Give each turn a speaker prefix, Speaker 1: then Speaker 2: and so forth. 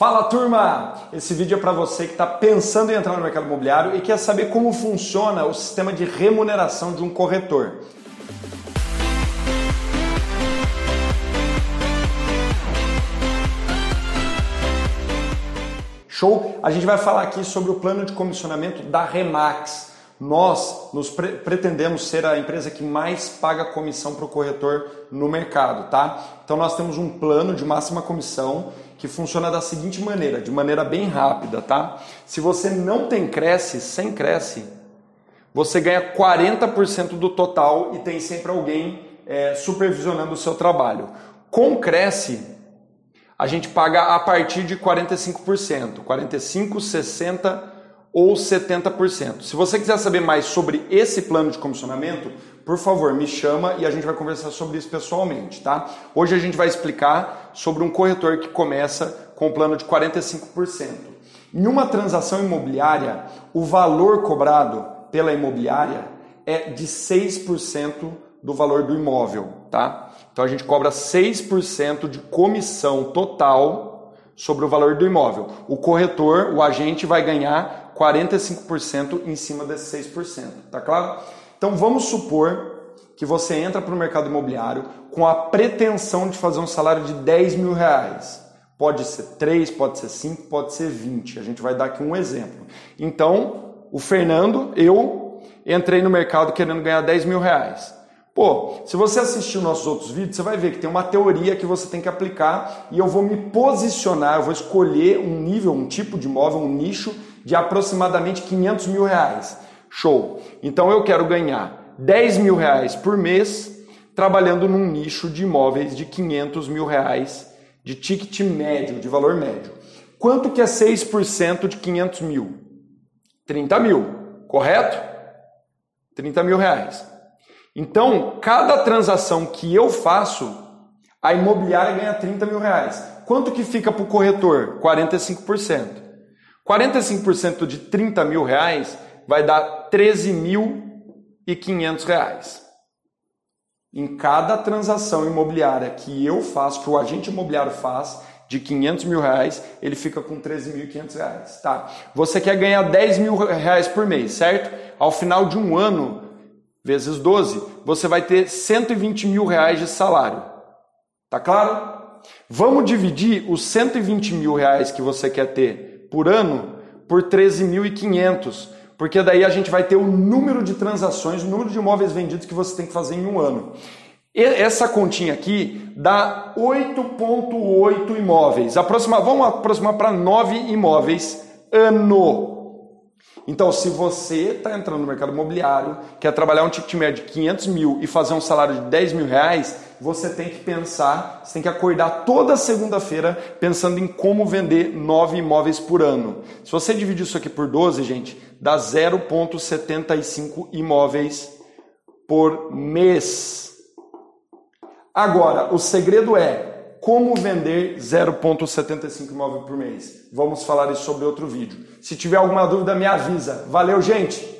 Speaker 1: Fala turma! Esse vídeo é para você que está pensando em entrar no mercado imobiliário e quer saber como funciona o sistema de remuneração de um corretor. Show? A gente vai falar aqui sobre o plano de comissionamento da Remax. Nós nos pre pretendemos ser a empresa que mais paga comissão para o corretor no mercado, tá? Então nós temos um plano de máxima comissão que funciona da seguinte maneira, de maneira bem rápida, tá? Se você não tem cresce, sem cresce, você ganha 40% do total e tem sempre alguém é, supervisionando o seu trabalho. Com cresce, a gente paga a partir de 45%, 45, 60 ou 70%. Se você quiser saber mais sobre esse plano de comissionamento, por favor, me chama e a gente vai conversar sobre isso pessoalmente, tá? Hoje a gente vai explicar sobre um corretor que começa com o plano de 45%. Em uma transação imobiliária, o valor cobrado pela imobiliária é de 6% do valor do imóvel, tá? Então a gente cobra 6% de comissão total sobre o valor do imóvel. O corretor, o agente vai ganhar 45% em cima desses 6%, tá claro? Então vamos supor que você entra para o mercado imobiliário com a pretensão de fazer um salário de 10 mil reais. Pode ser 3, pode ser 5, pode ser 20. A gente vai dar aqui um exemplo. Então, o Fernando, eu entrei no mercado querendo ganhar 10 mil reais. Pô, se você assistir nossos outros vídeos, você vai ver que tem uma teoria que você tem que aplicar e eu vou me posicionar, eu vou escolher um nível, um tipo de imóvel, um nicho de aproximadamente 500 mil reais. Show! Então eu quero ganhar 10 mil reais por mês trabalhando num nicho de imóveis de 500 mil reais de ticket médio, de valor médio. Quanto que é 6% de 500 mil? 30 mil, correto? 30 mil reais. Então, cada transação que eu faço, a imobiliária ganha 30 mil reais. Quanto que fica para o corretor? 45%. 45% de 30 mil reais vai dar 13.500 reais. Em cada transação imobiliária que eu faço, que o agente imobiliário faz, de 500 mil reais, ele fica com 13.500 reais. Tá? Você quer ganhar 10 mil reais por mês, certo? Ao final de um ano, vezes 12, você vai ter 120 mil reais de salário. Tá claro? Vamos dividir os 120 mil reais que você quer ter por ano por 13.500, porque daí a gente vai ter o número de transações, o número de imóveis vendidos que você tem que fazer em um ano. Essa continha aqui dá 8,8 imóveis. Aproxima, vamos aproximar para 9 imóveis ano. Então, se você está entrando no mercado imobiliário, quer trabalhar um ticket médio de 500 mil e fazer um salário de 10 mil reais, você tem que pensar, você tem que acordar toda segunda-feira pensando em como vender nove imóveis por ano. Se você dividir isso aqui por 12, gente, dá 0,75 imóveis por mês. Agora, o segredo é como vender 0,75 imóvel por mês? Vamos falar isso sobre outro vídeo. Se tiver alguma dúvida, me avisa. Valeu, gente!